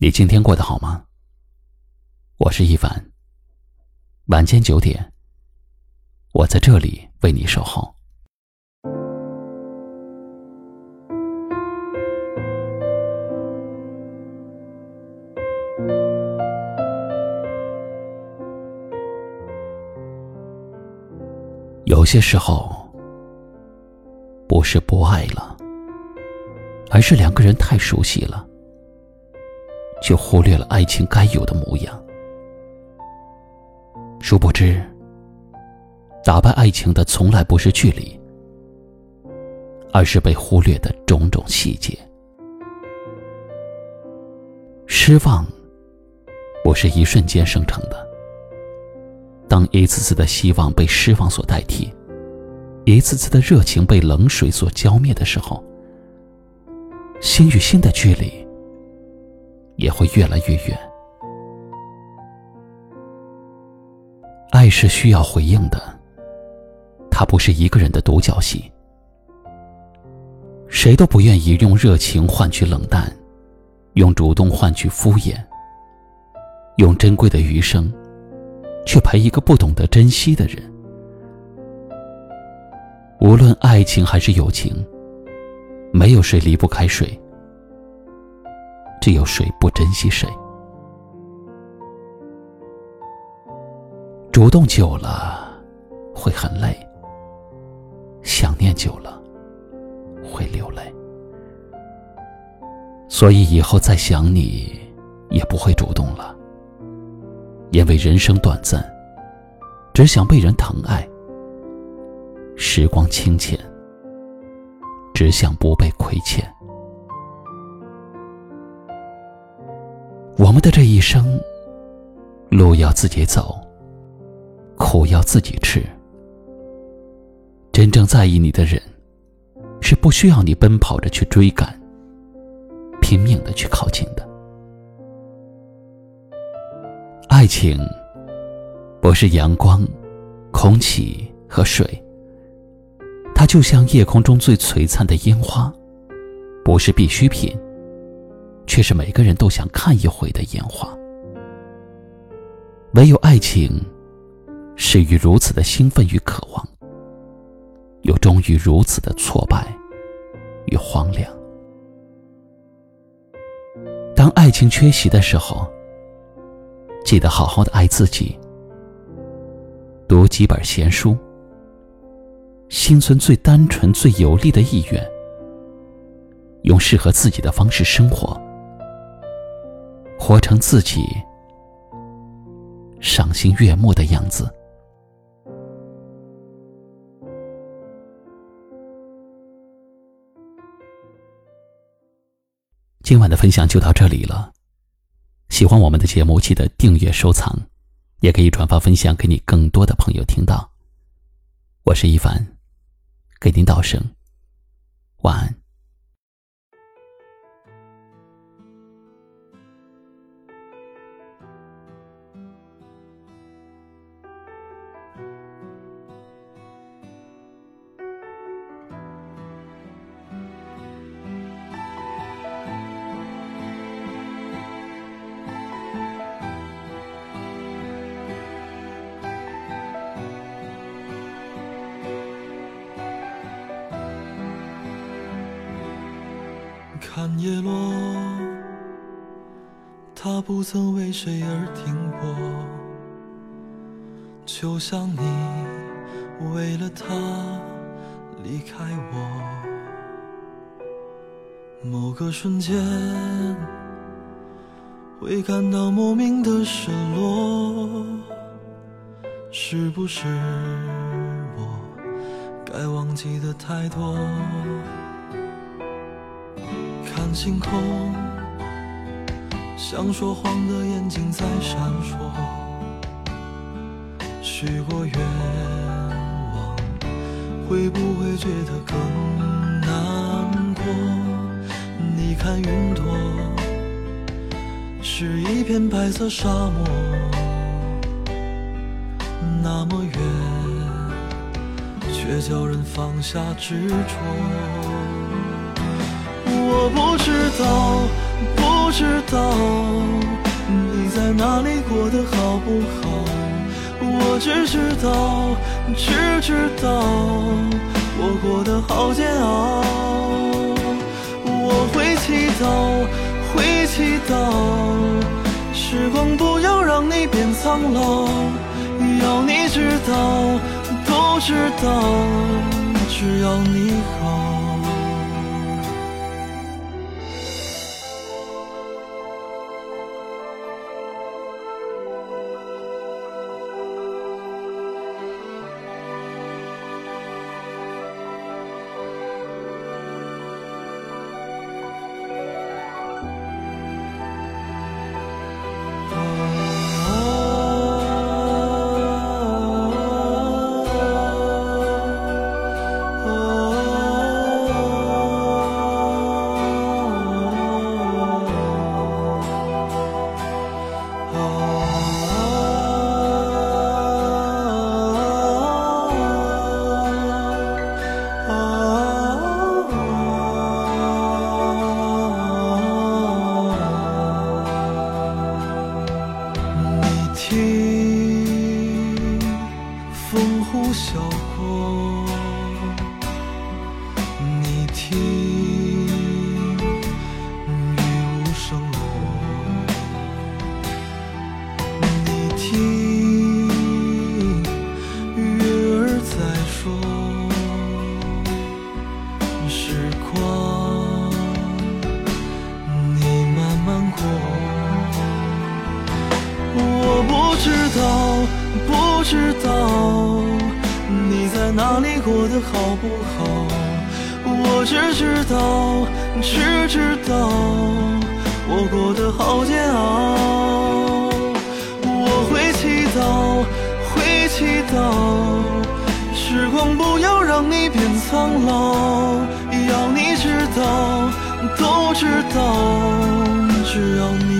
你今天过得好吗？我是一凡。晚间九点，我在这里为你守候。有些时候，不是不爱了，而是两个人太熟悉了。却忽略了爱情该有的模样。殊不知，打败爱情的从来不是距离，而是被忽略的种种细节。失望，不是一瞬间生成的。当一次次的希望被失望所代替，一次次的热情被冷水所浇灭的时候，心与心的距离。也会越来越远。爱是需要回应的，它不是一个人的独角戏。谁都不愿意用热情换取冷淡，用主动换取敷衍，用珍贵的余生，去陪一个不懂得珍惜的人。无论爱情还是友情，没有谁离不开谁。只有谁不珍惜谁？主动久了会很累，想念久了会流泪。所以以后再想你，也不会主动了，因为人生短暂，只想被人疼爱；时光清浅，只想不被亏欠。我们的这一生，路要自己走，苦要自己吃。真正在意你的人，是不需要你奔跑着去追赶，拼命的去靠近的。爱情不是阳光、空气和水，它就像夜空中最璀璨的烟花，不是必需品。却是每个人都想看一回的烟花。唯有爱情，始于如此的兴奋与渴望，又终于如此的挫败与荒凉。当爱情缺席的时候，记得好好的爱自己，读几本闲书，心存最单纯、最有力的意愿，用适合自己的方式生活。活成自己赏心悦目的样子。今晚的分享就到这里了。喜欢我们的节目，记得订阅、收藏，也可以转发分享给你更多的朋友听到。我是一凡，给您道声晚安。看叶落，它不曾为谁而停泊，就像你为了他离开我。某个瞬间，会感到莫名的失落，是不是我该忘记的太多？看星空，像说谎的眼睛在闪烁。许过愿望，会不会觉得更难过？你看云朵，是一片白色沙漠，那么远，却叫人放下执着。我不知道，不知道你在哪里，过得好不好？我只知道，只知道我过得好煎熬。我会祈祷，会祈祷，时光不要让你变苍老。要你知道，都知道，只要你好。听风呼啸。知道不知道你在哪里过得好不好？我只知道，只知道我过得好煎熬。我会祈祷，会祈祷，时光不要让你变苍老。要你知道，都知道，只要你。